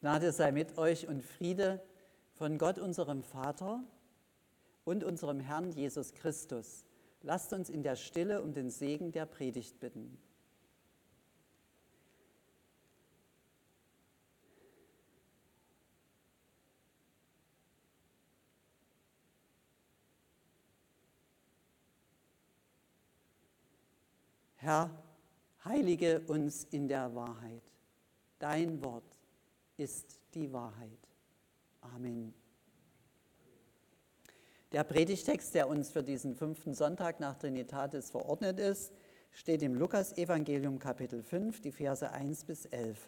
Gnade sei mit euch und Friede von Gott, unserem Vater und unserem Herrn Jesus Christus. Lasst uns in der Stille um den Segen der Predigt bitten. Herr, heilige uns in der Wahrheit. Dein Wort ist die Wahrheit. Amen. Der Predigtext, der uns für diesen fünften Sonntag nach Trinitatis verordnet ist, steht im Lukas-Evangelium Kapitel 5, die Verse 1 bis 11.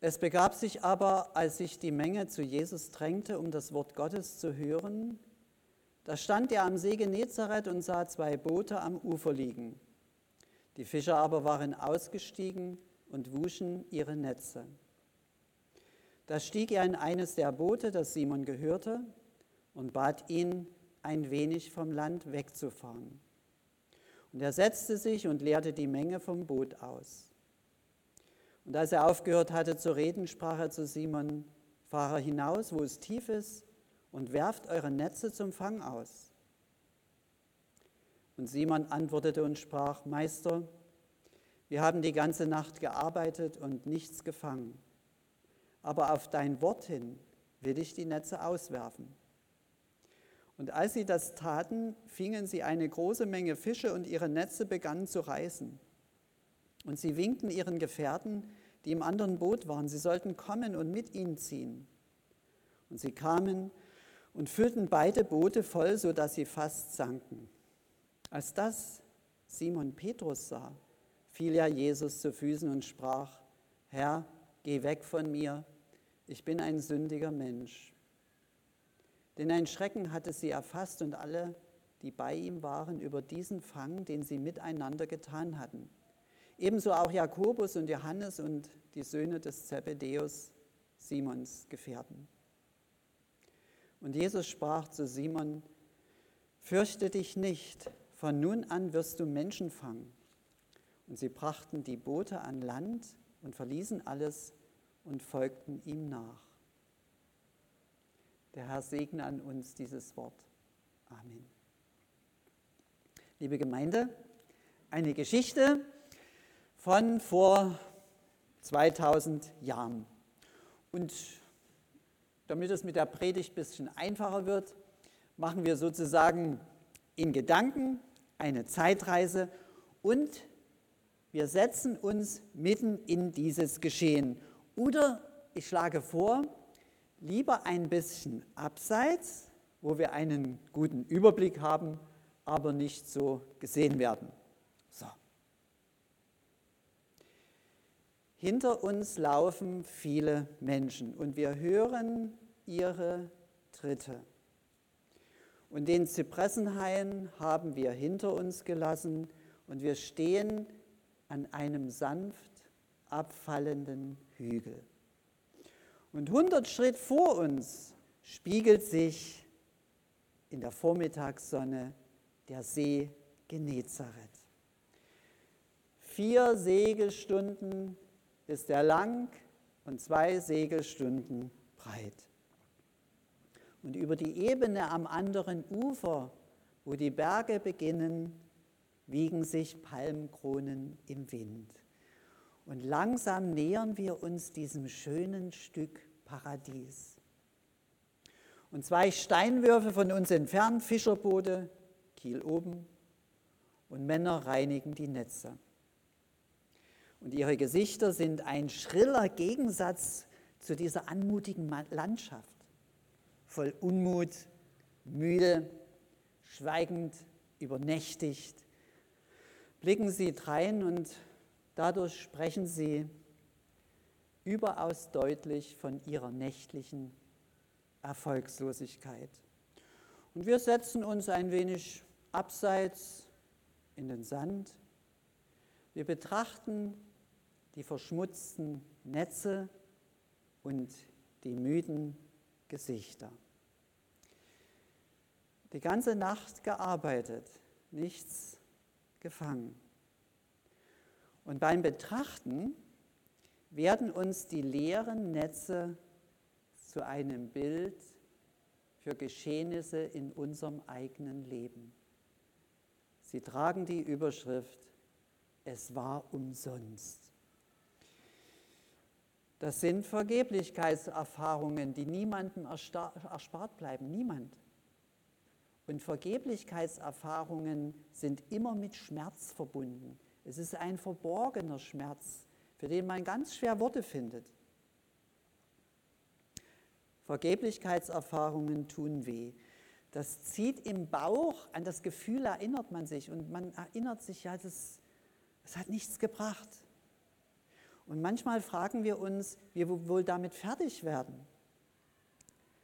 Es begab sich aber, als sich die Menge zu Jesus drängte, um das Wort Gottes zu hören, da stand er am See Genezareth und sah zwei Boote am Ufer liegen. Die Fischer aber waren ausgestiegen und wuschen ihre Netze. Da stieg er in eines der Boote, das Simon gehörte, und bat ihn, ein wenig vom Land wegzufahren. Und er setzte sich und leerte die Menge vom Boot aus. Und als er aufgehört hatte zu reden, sprach er zu Simon, fahre hinaus, wo es tief ist, und werft eure Netze zum Fang aus. Und Simon antwortete und sprach, Meister, wir haben die ganze Nacht gearbeitet und nichts gefangen. Aber auf dein Wort hin will ich die Netze auswerfen. Und als sie das taten, fingen sie eine große Menge Fische und ihre Netze begannen zu reißen. Und sie winkten ihren Gefährten, die im anderen Boot waren, sie sollten kommen und mit ihnen ziehen. Und sie kamen und füllten beide Boote voll, sodass sie fast sanken. Als das Simon Petrus sah, fiel er Jesus zu Füßen und sprach, Herr, geh weg von mir, ich bin ein sündiger Mensch. Denn ein Schrecken hatte sie erfasst und alle, die bei ihm waren, über diesen Fang, den sie miteinander getan hatten. Ebenso auch Jakobus und Johannes und die Söhne des Zebedeus, Simons Gefährten. Und Jesus sprach zu Simon, Fürchte dich nicht, von nun an wirst du Menschen fangen. Und sie brachten die Boote an Land und verließen alles und folgten ihm nach. Der Herr segne an uns dieses Wort. Amen. Liebe Gemeinde, eine Geschichte von vor 2000 Jahren. Und damit es mit der Predigt ein bisschen einfacher wird, machen wir sozusagen in Gedanken eine Zeitreise und wir setzen uns mitten in dieses Geschehen. Oder ich schlage vor, lieber ein bisschen abseits, wo wir einen guten Überblick haben, aber nicht so gesehen werden. So. Hinter uns laufen viele Menschen und wir hören ihre Tritte. Und den Zypressenhain haben wir hinter uns gelassen und wir stehen an einem sanft abfallenden Hügel. Und 100 Schritt vor uns spiegelt sich in der Vormittagssonne der See Genezareth. Vier Segelstunden ist er lang und zwei Segelstunden breit. Und über die Ebene am anderen Ufer, wo die Berge beginnen, wiegen sich Palmkronen im Wind. Und langsam nähern wir uns diesem schönen Stück Paradies. Und zwei Steinwürfe von uns entfernt, Fischerboote, Kiel oben, und Männer reinigen die Netze. Und ihre Gesichter sind ein schriller Gegensatz zu dieser anmutigen Landschaft, voll Unmut, müde, schweigend, übernächtigt, blicken sie drein und dadurch sprechen sie überaus deutlich von ihrer nächtlichen Erfolgslosigkeit. Und wir setzen uns ein wenig abseits in den Sand. Wir betrachten die verschmutzten Netze und die müden Gesichter. Die ganze Nacht gearbeitet, nichts gefangen. Und beim Betrachten werden uns die leeren Netze zu einem Bild für Geschehnisse in unserem eigenen Leben. Sie tragen die Überschrift, es war umsonst. Das sind Vergeblichkeitserfahrungen, die niemandem erspart bleiben, niemand. Und Vergeblichkeitserfahrungen sind immer mit Schmerz verbunden. Es ist ein verborgener Schmerz, für den man ganz schwer Worte findet. Vergeblichkeitserfahrungen tun weh. Das zieht im Bauch, an das Gefühl erinnert man sich und man erinnert sich, ja, das, das hat nichts gebracht. Und manchmal fragen wir uns, wie wir wohl damit fertig werden,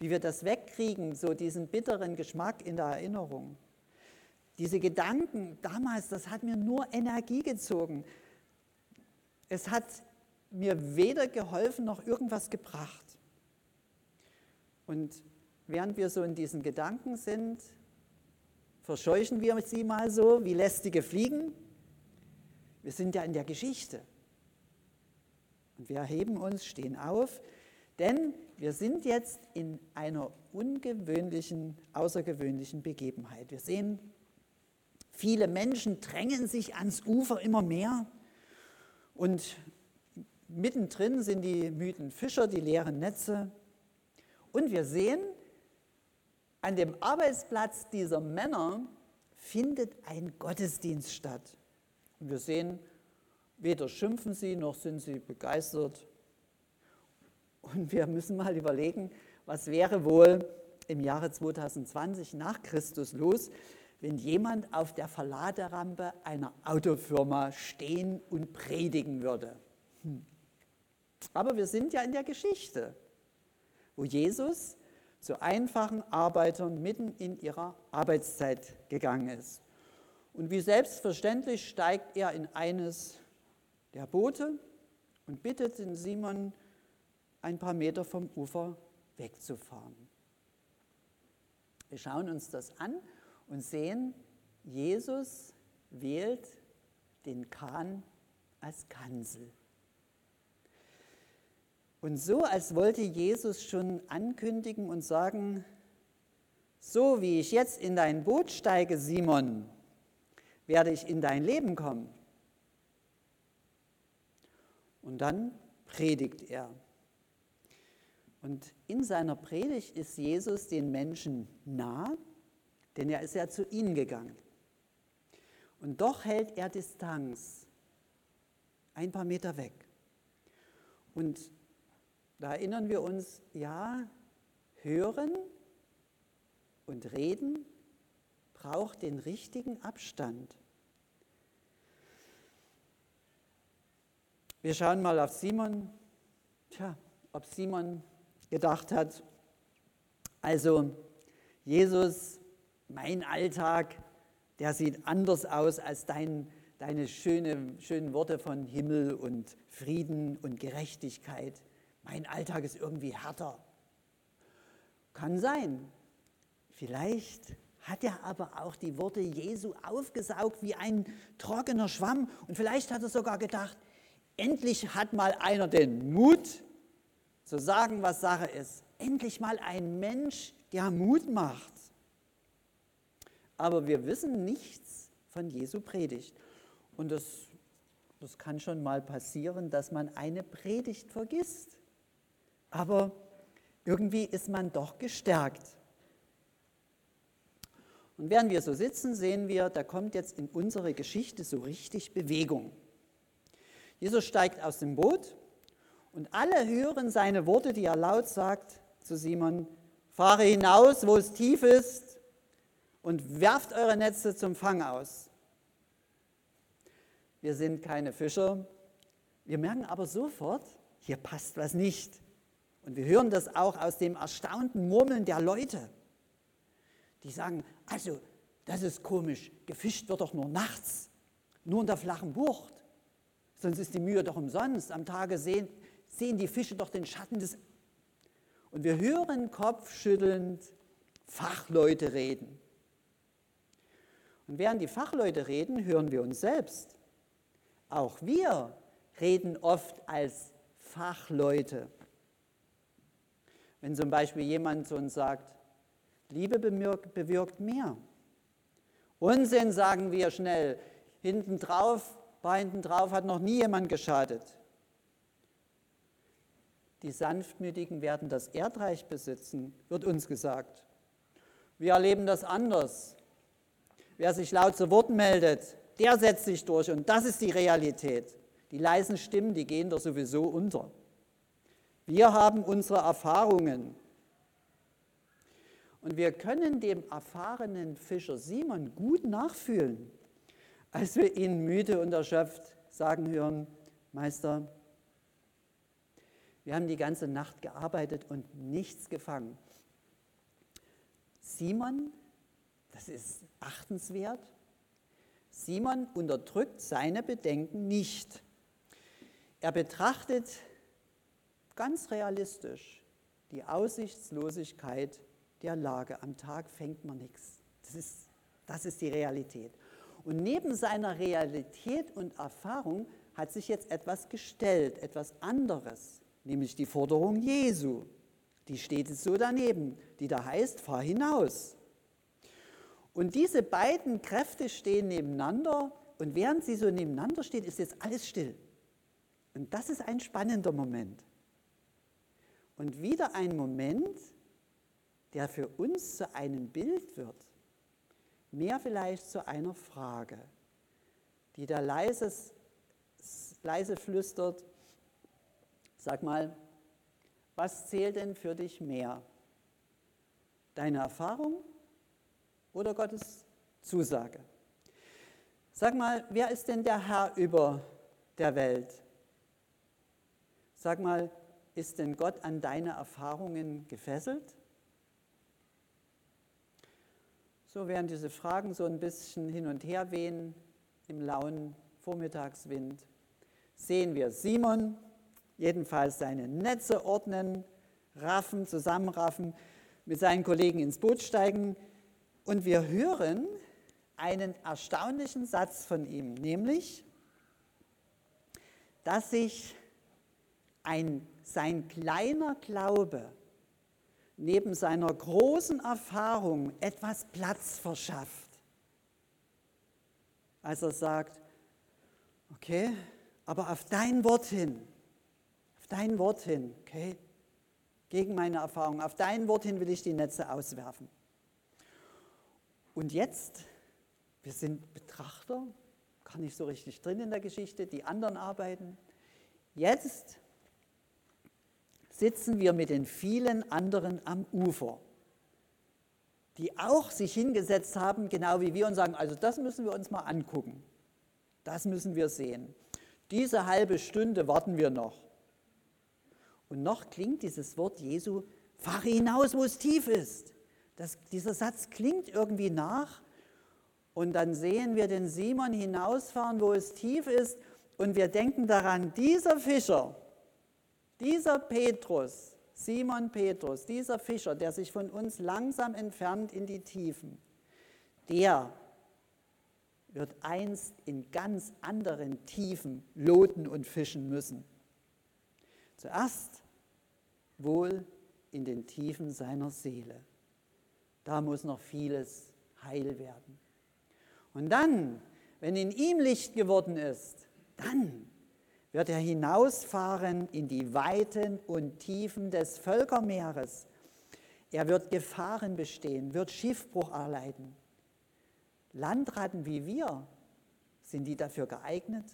wie wir das wegkriegen, so diesen bitteren Geschmack in der Erinnerung. Diese Gedanken damals, das hat mir nur Energie gezogen. Es hat mir weder geholfen noch irgendwas gebracht. Und während wir so in diesen Gedanken sind, verscheuchen wir sie mal so wie lästige Fliegen. Wir sind ja in der Geschichte. Und wir erheben uns, stehen auf, denn wir sind jetzt in einer ungewöhnlichen, außergewöhnlichen Begebenheit. Wir sehen, viele Menschen drängen sich ans Ufer immer mehr und mittendrin sind die müden Fischer, die leeren Netze. Und wir sehen, an dem Arbeitsplatz dieser Männer findet ein Gottesdienst statt. Und wir sehen, weder schimpfen sie noch sind sie begeistert. Und wir müssen mal überlegen, was wäre wohl im Jahre 2020 nach Christus los, wenn jemand auf der Verladerampe einer Autofirma stehen und predigen würde. Hm. Aber wir sind ja in der Geschichte wo Jesus zu einfachen Arbeitern mitten in ihrer Arbeitszeit gegangen ist. Und wie selbstverständlich steigt er in eines der Boote und bittet den Simon, ein paar Meter vom Ufer wegzufahren. Wir schauen uns das an und sehen, Jesus wählt den Kahn als Kanzel. Und so, als wollte Jesus schon ankündigen und sagen, so wie ich jetzt in dein Boot steige, Simon, werde ich in dein Leben kommen. Und dann predigt er. Und in seiner Predigt ist Jesus den Menschen nah, denn er ist ja zu ihnen gegangen. Und doch hält er Distanz, ein paar Meter weg. Und da erinnern wir uns, ja, hören und reden braucht den richtigen Abstand. Wir schauen mal auf Simon. Tja, ob Simon gedacht hat, also Jesus, mein Alltag, der sieht anders aus als dein, deine schöne, schönen Worte von Himmel und Frieden und Gerechtigkeit mein Alltag ist irgendwie härter. Kann sein. Vielleicht hat er aber auch die Worte Jesu aufgesaugt wie ein trockener Schwamm. Und vielleicht hat er sogar gedacht, endlich hat mal einer den Mut zu sagen, was Sache ist. Endlich mal ein Mensch, der Mut macht. Aber wir wissen nichts von Jesu Predigt. Und das, das kann schon mal passieren, dass man eine Predigt vergisst aber irgendwie ist man doch gestärkt. Und während wir so sitzen, sehen wir, da kommt jetzt in unsere Geschichte so richtig Bewegung. Jesus steigt aus dem Boot und alle hören seine Worte, die er laut sagt zu Simon, fahre hinaus, wo es tief ist und werft eure Netze zum Fang aus. Wir sind keine Fischer, wir merken aber sofort, hier passt was nicht. Und wir hören das auch aus dem erstaunten Murmeln der Leute. Die sagen, also, das ist komisch, gefischt wird doch nur nachts, nur in der flachen Bucht. Sonst ist die Mühe doch umsonst. Am Tage sehen, sehen die Fische doch den Schatten des... Und wir hören kopfschüttelnd Fachleute reden. Und während die Fachleute reden, hören wir uns selbst. Auch wir reden oft als Fachleute. Wenn zum Beispiel jemand zu uns sagt, Liebe bewirkt mehr. Unsinn sagen wir schnell. Hinten drauf, bei hinten drauf hat noch nie jemand geschadet. Die Sanftmütigen werden das Erdreich besitzen, wird uns gesagt. Wir erleben das anders. Wer sich laut zu Wort meldet, der setzt sich durch und das ist die Realität. Die leisen Stimmen, die gehen doch sowieso unter. Wir haben unsere Erfahrungen. Und wir können dem erfahrenen Fischer Simon gut nachfühlen, als wir ihn müde und erschöpft sagen hören, Meister, wir haben die ganze Nacht gearbeitet und nichts gefangen. Simon, das ist achtenswert, Simon unterdrückt seine Bedenken nicht. Er betrachtet ganz realistisch die Aussichtslosigkeit der Lage. Am Tag fängt man nichts. Das ist, das ist die Realität. Und neben seiner Realität und Erfahrung hat sich jetzt etwas gestellt, etwas anderes nämlich die Forderung Jesu. Die steht jetzt so daneben, die da heißt, fahr hinaus. Und diese beiden Kräfte stehen nebeneinander und während sie so nebeneinander stehen, ist jetzt alles still. Und das ist ein spannender Moment. Und wieder ein Moment, der für uns zu einem Bild wird, mehr vielleicht zu einer Frage, die da leise, leise flüstert, Sag mal, was zählt denn für dich mehr? Deine Erfahrung oder Gottes Zusage? Sag mal, wer ist denn der Herr über der Welt? Sag mal, ist denn Gott an deine Erfahrungen gefesselt? So werden diese Fragen so ein bisschen hin und her wehen im lauen Vormittagswind. Sehen wir Simon, jedenfalls seine Netze ordnen, raffen, zusammenraffen, mit seinen Kollegen ins Boot steigen. Und wir hören einen erstaunlichen Satz von ihm, nämlich, dass sich ein, sein kleiner Glaube neben seiner großen Erfahrung etwas Platz verschafft. Als er sagt, okay, aber auf dein Wort hin, auf dein Wort hin, okay? Gegen meine Erfahrung. Auf dein Wort hin will ich die Netze auswerfen. Und jetzt, wir sind Betrachter, gar nicht so richtig drin in der Geschichte, die anderen arbeiten. Jetzt sitzen wir mit den vielen anderen am Ufer, die auch sich hingesetzt haben, genau wie wir, und sagen, also das müssen wir uns mal angucken. Das müssen wir sehen. Diese halbe Stunde warten wir noch. Und noch klingt dieses Wort Jesu, fahre hinaus, wo es tief ist. Das, dieser Satz klingt irgendwie nach. Und dann sehen wir den Simon hinausfahren, wo es tief ist. Und wir denken daran, dieser Fischer, dieser Petrus, Simon Petrus, dieser Fischer, der sich von uns langsam entfernt in die Tiefen, der wird einst in ganz anderen Tiefen loten und fischen müssen. Zuerst wohl in den Tiefen seiner Seele. Da muss noch vieles heil werden. Und dann, wenn in ihm Licht geworden ist, dann wird er hinausfahren in die Weiten und Tiefen des Völkermeeres. Er wird Gefahren bestehen, wird Schiffbruch erleiden. Landratten wie wir, sind die dafür geeignet?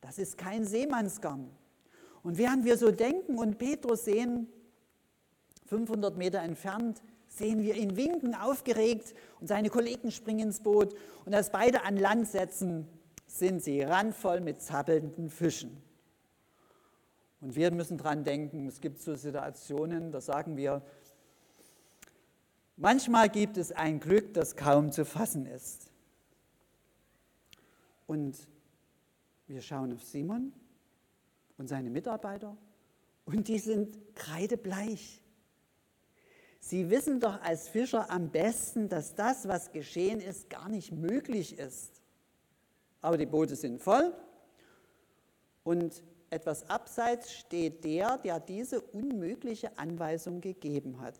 Das ist kein Seemannsgarn. Und während wir so denken und Petrus sehen, 500 Meter entfernt, sehen wir ihn winken, aufgeregt und seine Kollegen springen ins Boot und als beide an Land setzen, sind sie randvoll mit zappelnden Fischen. Und wir müssen dran denken, es gibt so Situationen, da sagen wir, manchmal gibt es ein Glück, das kaum zu fassen ist. Und wir schauen auf Simon und seine Mitarbeiter und die sind kreidebleich. Sie wissen doch als Fischer am besten, dass das, was geschehen ist, gar nicht möglich ist. Aber die Boote sind voll und etwas abseits steht der, der diese unmögliche Anweisung gegeben hat.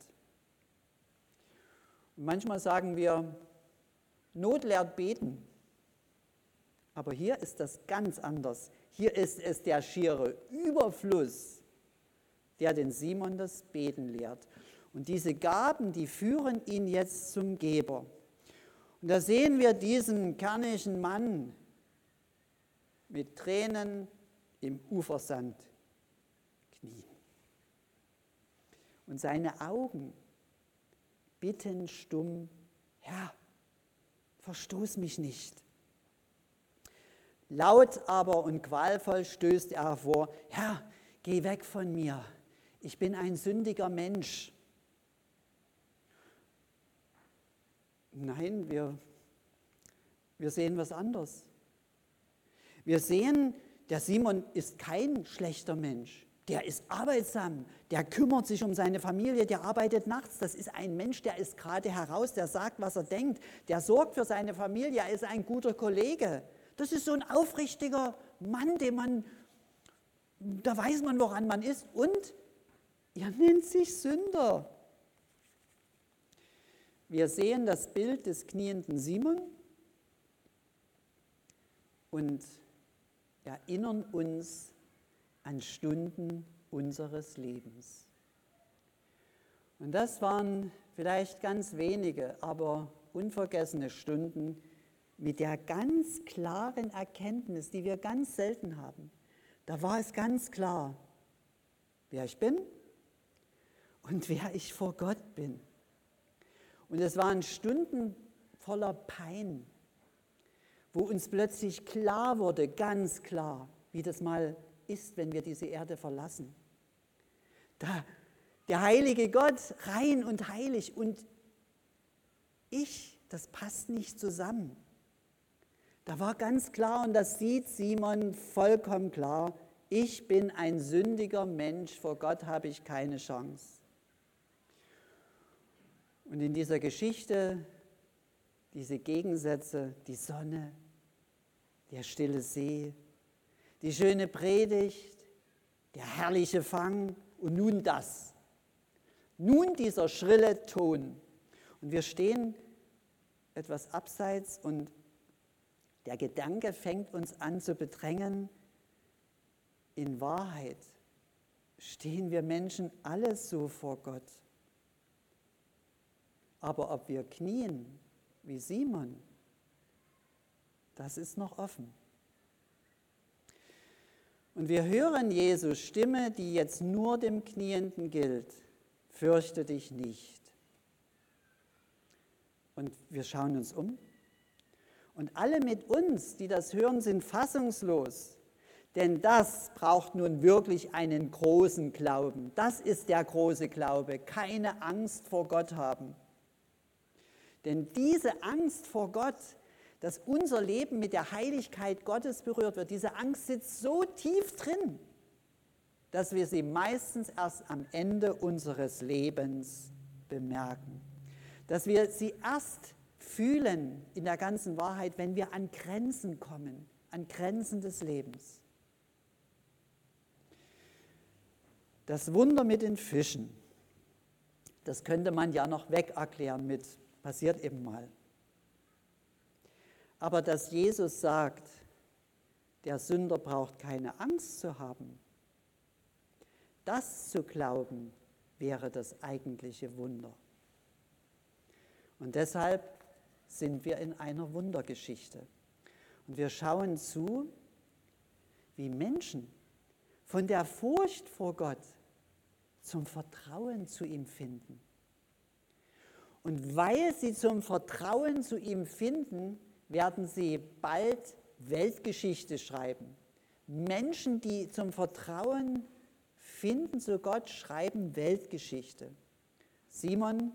Und manchmal sagen wir, Not lehrt beten. Aber hier ist das ganz anders. Hier ist es der schiere Überfluss, der den Simon das Beten lehrt. Und diese Gaben, die führen ihn jetzt zum Geber. Und da sehen wir diesen kernigen Mann mit Tränen im Ufersand knien. Und seine Augen bitten stumm, Herr, verstoß mich nicht. Laut aber und qualvoll stößt er hervor, Herr, geh weg von mir, ich bin ein sündiger Mensch. Nein, wir, wir sehen was anderes. Wir sehen, der Simon ist kein schlechter Mensch. Der ist arbeitsam, der kümmert sich um seine Familie, der arbeitet nachts. Das ist ein Mensch, der ist gerade heraus, der sagt, was er denkt, der sorgt für seine Familie, er ist ein guter Kollege. Das ist so ein aufrichtiger Mann, den man, da weiß man, woran man ist. Und er nennt sich Sünder. Wir sehen das Bild des knienden Simon und erinnern uns an Stunden unseres Lebens. Und das waren vielleicht ganz wenige, aber unvergessene Stunden mit der ganz klaren Erkenntnis, die wir ganz selten haben. Da war es ganz klar, wer ich bin und wer ich vor Gott bin. Und es waren Stunden voller Pein, wo uns plötzlich klar wurde, ganz klar, wie das mal ist, wenn wir diese Erde verlassen. Da, der heilige Gott, rein und heilig und ich, das passt nicht zusammen. Da war ganz klar, und das sieht Simon vollkommen klar, ich bin ein sündiger Mensch, vor Gott habe ich keine Chance. Und in dieser Geschichte, diese Gegensätze, die Sonne, der stille See, die schöne Predigt, der herrliche Fang und nun das. Nun dieser schrille Ton. Und wir stehen etwas abseits und der Gedanke fängt uns an zu bedrängen. In Wahrheit stehen wir Menschen alle so vor Gott. Aber ob wir knien wie Simon, das ist noch offen. Und wir hören Jesus Stimme, die jetzt nur dem Knienden gilt. Fürchte dich nicht. Und wir schauen uns um. Und alle mit uns, die das hören, sind fassungslos. Denn das braucht nun wirklich einen großen Glauben. Das ist der große Glaube. Keine Angst vor Gott haben. Denn diese Angst vor Gott, dass unser Leben mit der Heiligkeit Gottes berührt wird, diese Angst sitzt so tief drin, dass wir sie meistens erst am Ende unseres Lebens bemerken. Dass wir sie erst fühlen in der ganzen Wahrheit, wenn wir an Grenzen kommen, an Grenzen des Lebens. Das Wunder mit den Fischen, das könnte man ja noch weg erklären mit Passiert eben mal. Aber dass Jesus sagt, der Sünder braucht keine Angst zu haben, das zu glauben, wäre das eigentliche Wunder. Und deshalb sind wir in einer Wundergeschichte. Und wir schauen zu, wie Menschen von der Furcht vor Gott zum Vertrauen zu ihm finden. Und weil sie zum Vertrauen zu ihm finden, werden sie bald Weltgeschichte schreiben. Menschen, die zum Vertrauen finden zu Gott, schreiben Weltgeschichte. Simon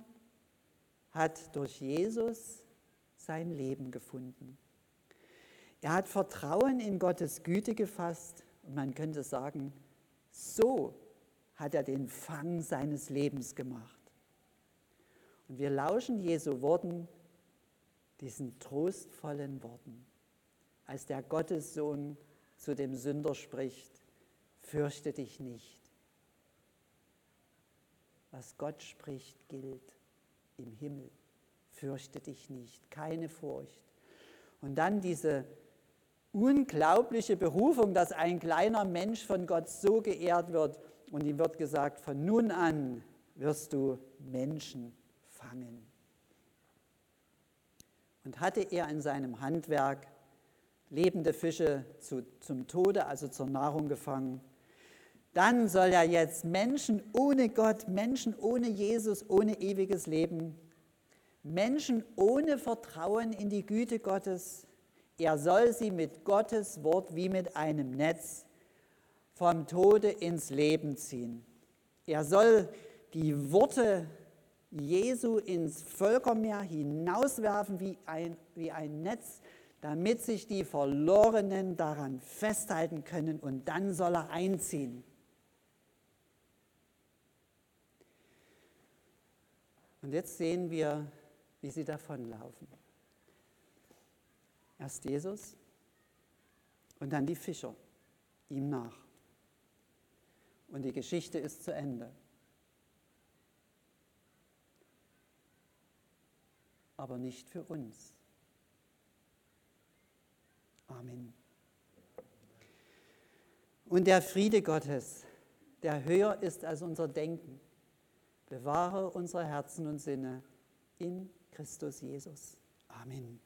hat durch Jesus sein Leben gefunden. Er hat Vertrauen in Gottes Güte gefasst und man könnte sagen, so hat er den Fang seines Lebens gemacht. Und wir lauschen Jesu Worten, diesen trostvollen Worten, als der Gottessohn zu dem Sünder spricht, fürchte dich nicht. Was Gott spricht, gilt im Himmel. Fürchte dich nicht, keine Furcht. Und dann diese unglaubliche Berufung, dass ein kleiner Mensch von Gott so geehrt wird und ihm wird gesagt, von nun an wirst du Menschen fangen. Und hatte er in seinem Handwerk lebende Fische zu, zum Tode, also zur Nahrung gefangen, dann soll er jetzt Menschen ohne Gott, Menschen ohne Jesus, ohne ewiges Leben, Menschen ohne Vertrauen in die Güte Gottes, er soll sie mit Gottes Wort wie mit einem Netz vom Tode ins Leben ziehen. Er soll die Worte Jesu ins Völkermeer hinauswerfen wie ein, wie ein Netz, damit sich die Verlorenen daran festhalten können und dann soll er einziehen. Und jetzt sehen wir, wie sie davonlaufen. Erst Jesus und dann die Fischer ihm nach. Und die Geschichte ist zu Ende. Aber nicht für uns. Amen. Und der Friede Gottes, der höher ist als unser Denken, bewahre unsere Herzen und Sinne in Christus Jesus. Amen.